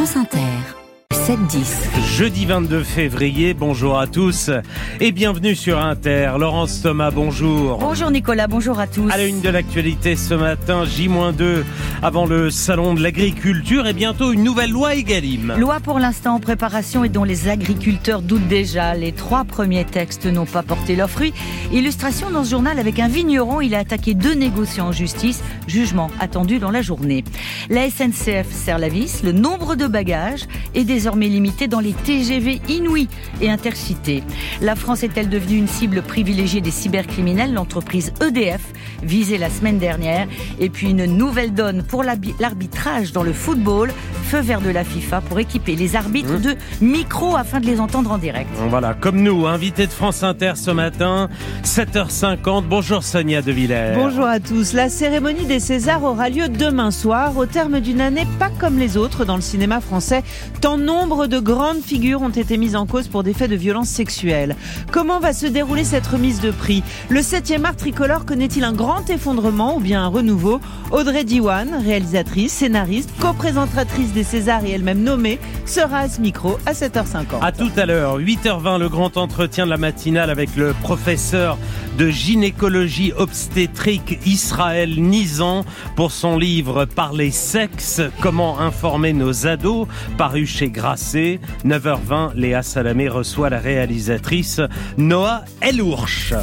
France Inter. 7-10. Jeudi 22 février, bonjour à tous et bienvenue sur Inter. Laurence Thomas, bonjour. Bonjour Nicolas, bonjour à tous. À la une de l'actualité ce matin, J-2 avant le salon de l'agriculture et bientôt une nouvelle loi Egalim. Loi pour l'instant en préparation et dont les agriculteurs doutent déjà. Les trois premiers textes n'ont pas porté leurs fruits. Illustration dans ce journal avec un vigneron, il a attaqué deux négociants en justice. Jugement attendu dans la journée. La SNCF sert la vis, le nombre de bagages est désormais limité dans les TGV inouïs et intercités. La France est-elle devenue une cible privilégiée des cybercriminels? L'entreprise EDF, visée la semaine dernière. Et puis une nouvelle donne pour l'arbitrage dans le football. Feu vert de la FIFA pour équiper les arbitres mmh. de micros afin de les entendre en direct. Voilà, comme nous, invité de France Inter ce matin, 7h50. Bonjour Sonia De Villers. Bonjour à tous. La cérémonie des Césars aura lieu demain soir, au terme d'une année pas comme les autres dans le cinéma français. Tant nombre de grandes figures ont été mises en cause pour des faits de violence sexuelle. Comment va se dérouler cette remise de prix? Le 7e art tricolore connaît-il un grand effondrement ou bien un renouveau? Audrey Diwan, réalisatrice, scénariste, co-présentatrice des Césars et elle-même nommée, sera à ce micro à 7h50. À tout à l'heure, 8h20, le grand entretien de la matinale avec le professeur de gynécologie obstétrique Israël Nizan pour son livre Parler sexe, comment informer nos ados, paru chez Gra 9h20, Léa Salamé reçoit la réalisatrice Noah Elourche.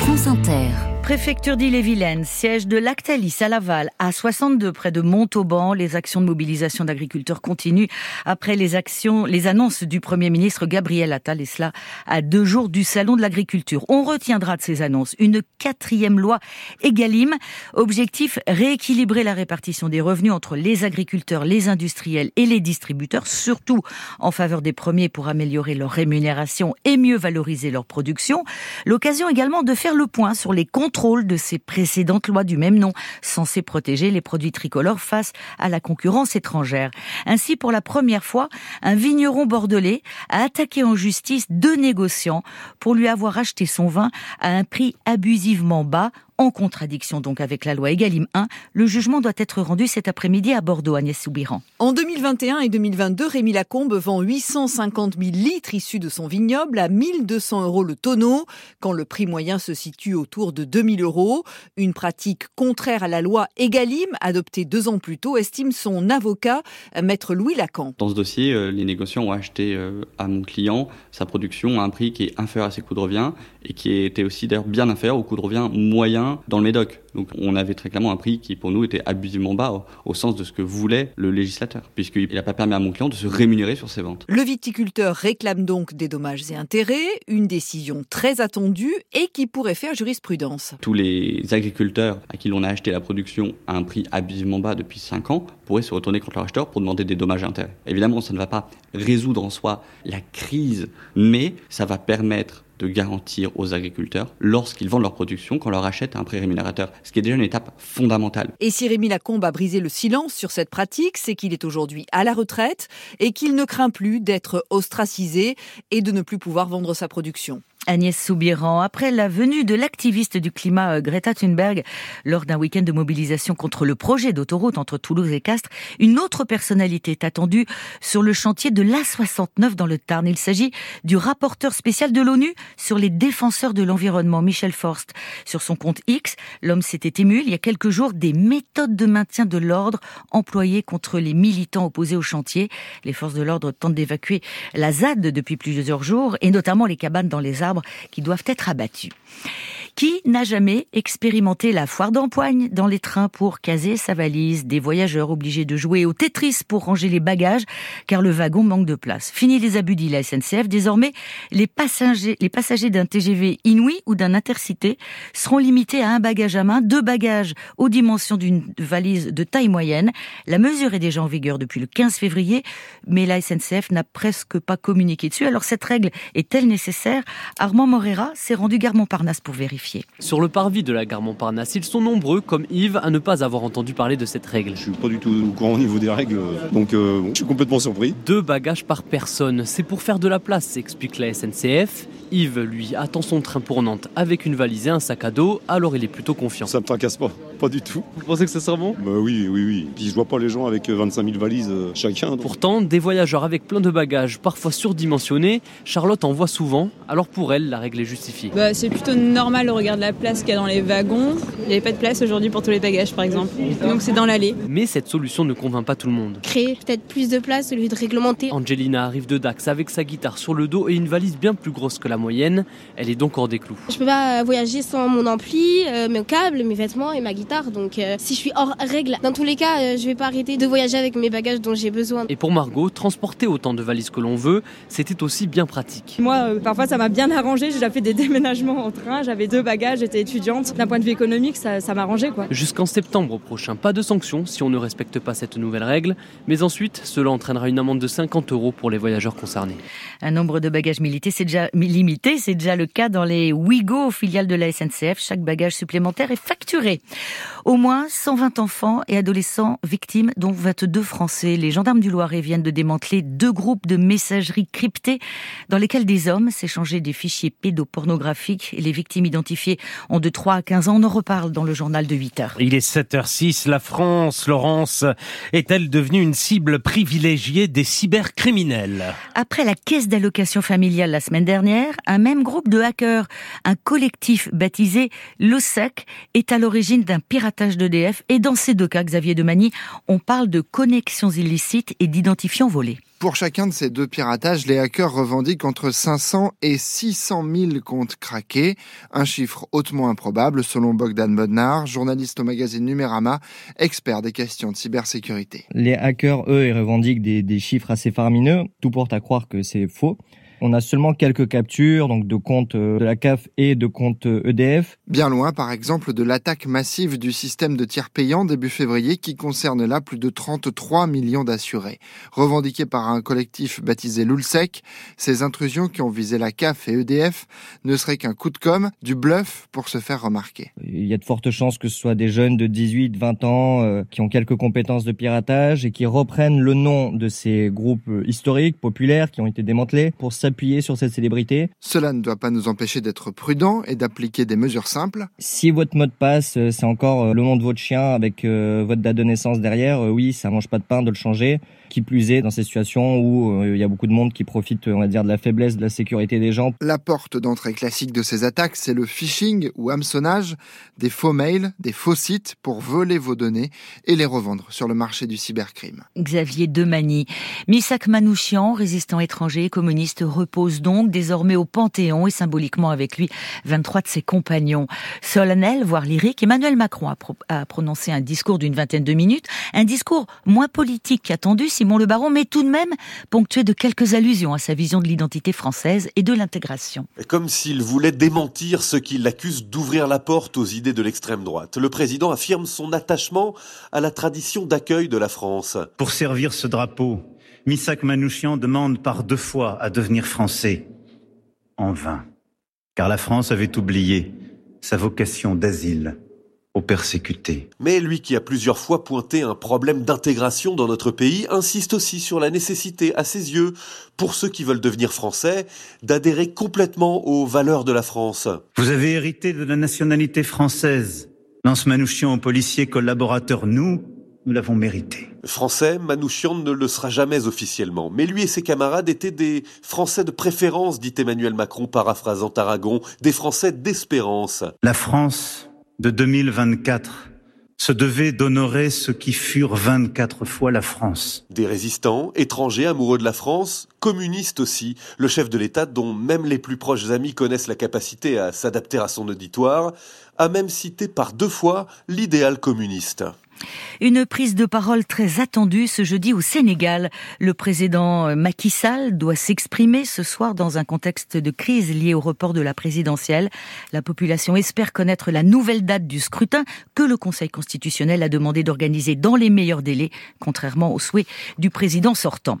France Inter. Préfecture d'Ille-et-Vilaine, siège de Lactalis à Laval, à 62 près de Montauban, les actions de mobilisation d'agriculteurs continuent après les actions, les annonces du Premier ministre Gabriel Attal et cela à deux jours du Salon de l'agriculture. On retiendra de ces annonces une quatrième loi Egalim. Objectif, rééquilibrer la répartition des revenus entre les agriculteurs, les industriels et les distributeurs, surtout en faveur des premiers pour améliorer leur rémunération et mieux valoriser leur production. L'occasion également de faire le point sur les comptes de ces précédentes lois du même nom, censées protéger les produits tricolores face à la concurrence étrangère. Ainsi, pour la première fois, un vigneron bordelais a attaqué en justice deux négociants pour lui avoir acheté son vin à un prix abusivement bas en contradiction donc avec la loi Egalim 1. Le jugement doit être rendu cet après-midi à Bordeaux, Agnès Soubiran. En 2021 et 2022, Rémi Lacombe vend 850 000 litres issus de son vignoble à 1200 euros le tonneau, quand le prix moyen se situe autour de 2000 euros. Une pratique contraire à la loi Egalim, adoptée deux ans plus tôt, estime son avocat, maître Louis Lacan. Dans ce dossier, euh, les négociants ont acheté euh, à mon client sa production à un prix qui est inférieur à ses coûts de revient et qui était aussi d'ailleurs bien inférieur au coût de revient moyen dans le Médoc. Donc on avait très clairement un prix qui pour nous était abusivement bas au, sens de ce que voulait le législateur, puisqu'il n'a pas permis à mon client de se rémunérer sur ses ventes. Le viticulteur réclame donc des dommages et intérêts, une décision très attendue et qui pourrait faire jurisprudence. Tous les agriculteurs à qui l'on a acheté la production à un prix abusivement bas depuis 5 ans pourraient se retourner contre leur acheteur pour demander des dommages et intérêts. Évidemment, ça ne va pas résoudre en soi la crise, mais ça va permettre de garantir aux agriculteurs lorsqu'ils vendent leur production qu'on leur achète à un prix rémunérateur, ce qui est déjà une étape fondamentale. Et si Rémi Lacombe a brisé le silence sur cette pratique, c'est qu'il est aujourd'hui à la retraite et qu'il ne craint plus d'être ostracisé et de ne plus pouvoir vendre sa production. Agnès Soubiran, après la venue de l'activiste du climat euh, Greta Thunberg lors d'un week-end de mobilisation contre le projet d'autoroute entre Toulouse et Castres, une autre personnalité est attendue sur le chantier de l'A69 dans le Tarn. Il s'agit du rapporteur spécial de l'ONU sur les défenseurs de l'environnement, Michel Forst. Sur son compte X, l'homme s'était ému il y a quelques jours des méthodes de maintien de l'ordre employées contre les militants opposés au chantier. Les forces de l'ordre tentent d'évacuer la ZAD depuis plusieurs jours et notamment les cabanes dans les arbres qui doivent être abattus. Qui n'a jamais expérimenté la foire d'empoigne dans les trains pour caser sa valise? Des voyageurs obligés de jouer au Tetris pour ranger les bagages car le wagon manque de place. Fini les abus dit la SNCF. Désormais, les passagers, les passagers d'un TGV Inouï ou d'un Intercité seront limités à un bagage à main, deux bagages aux dimensions d'une valise de taille moyenne. La mesure est déjà en vigueur depuis le 15 février, mais la SNCF n'a presque pas communiqué dessus. Alors cette règle est-elle nécessaire? Armand Morera s'est rendu gare Montparnasse pour vérifier. Sur le parvis de la gare Montparnasse, ils sont nombreux, comme Yves, à ne pas avoir entendu parler de cette règle. Je suis pas du tout au courant au niveau des règles, donc euh, je suis complètement surpris. Deux bagages par personne, c'est pour faire de la place, explique la SNCF. Yves, lui, attend son train pour Nantes avec une valise et un sac à dos, alors il est plutôt confiant. Ça me tracasse pas. Pas du tout. Vous pensez que ça sera bon? Bah oui, oui, oui. Puis je vois pas les gens avec 25 000 valises euh, chacun. donc. Pourtant, des voyageurs avec plein de bagages, parfois surdimensionnés, Charlotte en voit souvent, alors pour elle, la règle est justifiée. Bah, c'est plutôt normal au regard de la place qu'il y a dans les wagons. Il n'y avait pas de place aujourd'hui pour tous les bagages, par exemple. Donc c'est dans l'allée. Mais cette solution ne convainc pas tout le monde. Créer peut-être plus de place au lieu de réglementer. Angelina arrive de Dax avec sa guitare sur le dos et une valise bien plus grosse que la moyenne. Elle est donc hors des clous. Je peux pas voyager sans mon ampli, euh, mes câbles, mes vêtements et ma guitare. Donc euh, si je suis hors règle, dans tous les cas, euh, je vais pas arrêter de voyager avec mes bagages dont j'ai besoin. Et pour Margot, transporter autant de valises que l'on veut, c'était aussi bien pratique. Moi, euh, parfois, ça m'a bien arrangé. J'ai déjà fait des déménagements en train. J'avais deux bagages, j'étais étudiante. D'un point de vue économique, ça, ça m'arrangeait, quoi. Jusqu'en septembre prochain, pas de sanctions si on ne respecte pas cette nouvelle règle, mais ensuite, cela entraînera une amende de 50 euros pour les voyageurs concernés. Un nombre de bagages limité, c'est déjà limité, c'est déjà le cas dans les Ouigo, filiales de la SNCF. Chaque bagage supplémentaire est facturé. Au moins 120 enfants et adolescents victimes, dont 22 Français. Les gendarmes du Loiret viennent de démanteler deux groupes de messagerie cryptée dans lesquels des hommes s'échangeaient des fichiers pédopornographiques et les victimes identifiées ont de 3 à 15 ans. On en reparle dans le journal de 8 heures. Il est 7h06. La France, Laurence, est-elle devenue une cible privilégiée des cybercriminels? Après la caisse d'allocation familiale la semaine dernière, un même groupe de hackers, un collectif baptisé l'OSEC, est à l'origine d'un piratage d'EDF. Et dans ces deux cas, Xavier Demagny, on parle de connexions illicites et d'identifiants volés. Pour chacun de ces deux piratages, les hackers revendiquent entre 500 et 600 000 comptes craqués, un chiffre hautement improbable selon Bogdan Bodnar, journaliste au magazine Numérama, expert des questions de cybersécurité. Les hackers, eux, ils revendiquent des, des chiffres assez faramineux. Tout porte à croire que c'est faux. On a seulement quelques captures, donc de comptes euh, de la CAF et de comptes euh, EDF. Bien loin, par exemple, de l'attaque massive du système de tiers payant début février qui concerne là plus de 33 millions d'assurés. Revendiquées par un collectif baptisé l'ULSEC, ces intrusions qui ont visé la CAF et EDF ne seraient qu'un coup de com', du bluff pour se faire remarquer. Il y a de fortes chances que ce soit des jeunes de 18, 20 ans euh, qui ont quelques compétences de piratage et qui reprennent le nom de ces groupes historiques, populaires, qui ont été démantelés pour s'appuyer sur cette célébrité. Cela ne doit pas nous empêcher d'être prudents et d'appliquer des mesures simples. Si votre mot de passe, euh, c'est encore euh, le nom de votre chien avec euh, votre date de naissance derrière, oui, ça mange pas de pain de le changer. Qui plus est, dans ces situations où euh, il y a beaucoup de monde qui profite, on va dire, de la faiblesse de la sécurité des gens. La porte d'entrée classique de ces attaques, c'est le phishing ou hameçonnage, des faux mails, des faux sites pour voler vos données et les revendre sur le marché du cybercrime. Xavier Demagny. Misak Manouchian, résistant étranger communiste, repose donc désormais au Panthéon et symboliquement avec lui 23 de ses compagnons. Solennel, voire lyrique, Emmanuel Macron a, pro- a prononcé un discours d'une vingtaine de minutes, un discours moins politique qu'attendu, Simon Le Baron, mais tout de même ponctué de quelques allusions à sa vision de l'identité française et de l'intégration. Comme s'il voulait démentir ceux qui l'accusent d'ouvrir la porte aux idées de l'extrême droite. Le président affirme son attachement à la tradition d'accueil de la France. Pour servir ce drapeau, Misak Manouchian demande par deux fois à devenir français. En vain. Car la France avait oublié sa vocation d'asile aux persécutés. Mais lui qui a plusieurs fois pointé un problème d'intégration dans notre pays insiste aussi sur la nécessité, à ses yeux, pour ceux qui veulent devenir français, d'adhérer complètement aux valeurs de la France. Vous avez hérité de la nationalité française. Lance Manouchian aux policiers collaborateurs, nous, nous l'avons mérité. Français, Manouchian ne le sera jamais officiellement. Mais lui et ses camarades étaient des Français de préférence, dit Emmanuel Macron, paraphrasant Aragon, des Français d'espérance. La France de 2024 se devait d'honorer ceux qui furent 24 fois la France. Des résistants, étrangers, amoureux de la France, communistes aussi. Le chef de l'État, dont même les plus proches amis connaissent la capacité à s'adapter à son auditoire, a même cité par deux fois l'idéal communiste. Une prise de parole très attendue ce jeudi au Sénégal. Le président euh, Macky Sall doit s'exprimer ce soir dans un contexte de crise lié au report de la présidentielle. La population espère connaître la nouvelle date du scrutin que le Conseil constitutionnel a demandé d'organiser dans les meilleurs délais, contrairement au souhait du président sortant.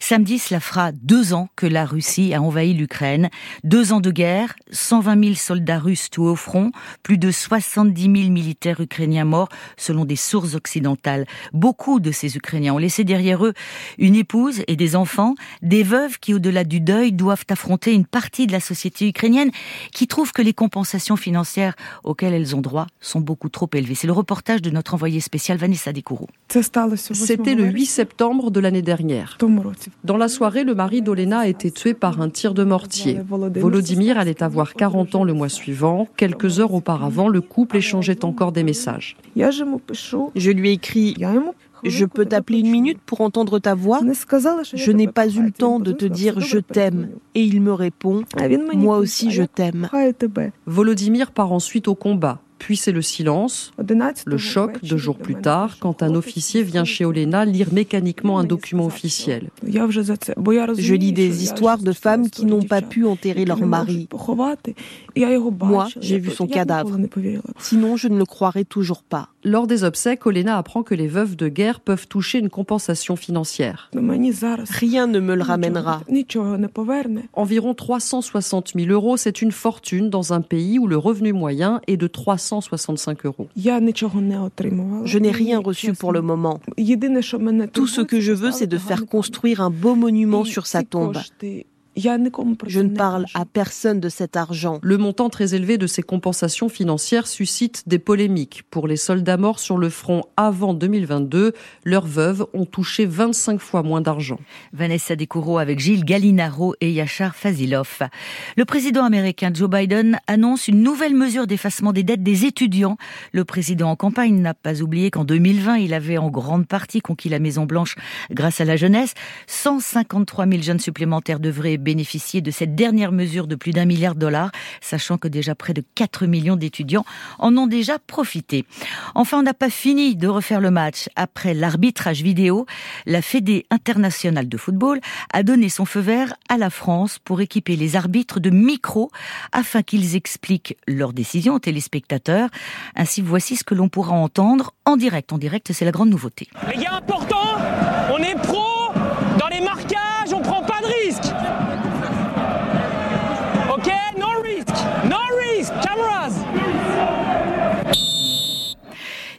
Samedi, cela fera deux ans que la Russie a envahi l'Ukraine. Deux ans de guerre, 120 000 soldats russes tués au front, plus de 70 000 militaires ukrainiens morts, selon des sources occidentales. Beaucoup de ces Ukrainiens ont laissé derrière eux une épouse et des enfants, des veuves qui, au-delà du deuil, doivent affronter une partie de la société ukrainienne qui trouve que les compensations financières auxquelles elles ont droit sont beaucoup trop élevées. C'est le reportage de notre envoyé spécial Vanessa Descouroux. C'était le 8 septembre de l'année dernière. Dans la soirée, le mari d'Olena a été tué par un tir de mortier. Volodymyr allait avoir 40 ans le mois suivant. Quelques heures auparavant, le couple échangeait encore des messages. Je lui ai écrit je peux t'appeler une minute pour entendre ta voix Je n'ai pas eu le temps de te dire je t'aime. Et il me répond Moi aussi je t'aime. Volodymyr part ensuite au combat. Puis c'est le silence, le choc deux jours plus tard, quand un officier vient chez Olena lire mécaniquement un document officiel. Je lis des histoires de femmes qui n'ont pas pu enterrer leur mari. Moi, j'ai vu son cadavre. Sinon, je ne le croirais toujours pas. Lors des obsèques, Olena apprend que les veuves de guerre peuvent toucher une compensation financière. Rien ne me le ramènera. Environ 360 000 euros, c'est une fortune dans un pays où le revenu moyen est de 365 euros. Je n'ai rien reçu pour le moment. Tout ce que je veux, c'est de faire construire un beau monument sur sa tombe. Je ne parle à personne de cet argent. Le montant très élevé de ces compensations financières suscite des polémiques. Pour les soldats morts sur le front avant 2022, leurs veuves ont touché 25 fois moins d'argent. Vanessa Descoureaux avec Gilles Gallinaro et Yachar Fazilov. Le président américain Joe Biden annonce une nouvelle mesure d'effacement des dettes des étudiants. Le président en campagne n'a pas oublié qu'en 2020, il avait en grande partie conquis la Maison Blanche grâce à la jeunesse. 153 000 jeunes supplémentaires devraient bénéficier de cette dernière mesure de plus d'un milliard de dollars, sachant que déjà près de 4 millions d'étudiants en ont déjà profité. Enfin, on n'a pas fini de refaire le match. Après l'arbitrage vidéo, la Fédé internationale de football a donné son feu vert à la France pour équiper les arbitres de micros afin qu'ils expliquent leurs décisions aux téléspectateurs. Ainsi, voici ce que l'on pourra entendre en direct. En direct, c'est la grande nouveauté. Les gars, important, on est pro dans les marquages,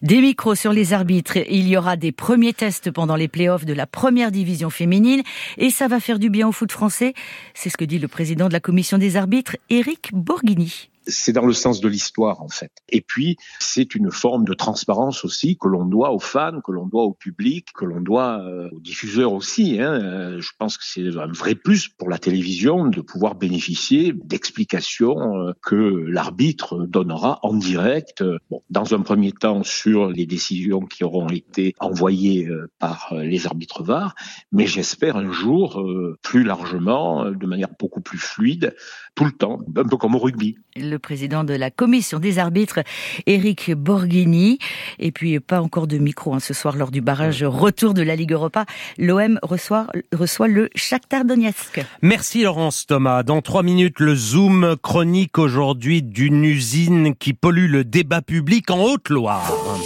Des micros sur les arbitres. Il y aura des premiers tests pendant les playoffs de la première division féminine et ça va faire du bien au foot français. C'est ce que dit le président de la commission des arbitres, Éric Borghini c'est dans le sens de l'histoire en fait. Et puis c'est une forme de transparence aussi que l'on doit aux fans, que l'on doit au public, que l'on doit euh, aux diffuseurs aussi. Hein. Euh, je pense que c'est un vrai plus pour la télévision de pouvoir bénéficier d'explications euh, que l'arbitre donnera en direct. Bon, dans un premier temps sur les décisions qui auront été envoyées par les arbitres VAR, mais j'espère un jour plus largement, de manière beaucoup plus fluide, tout le temps, un peu comme au rugby président de la commission des arbitres, Eric Borghini. Et puis, pas encore de micro hein, ce soir lors du barrage retour de la Ligue Europa. L'OM reçoit, reçoit le Shakhtar Donetsk. Merci Laurence Thomas. Dans trois minutes, le Zoom chronique aujourd'hui d'une usine qui pollue le débat public en Haute-Loire.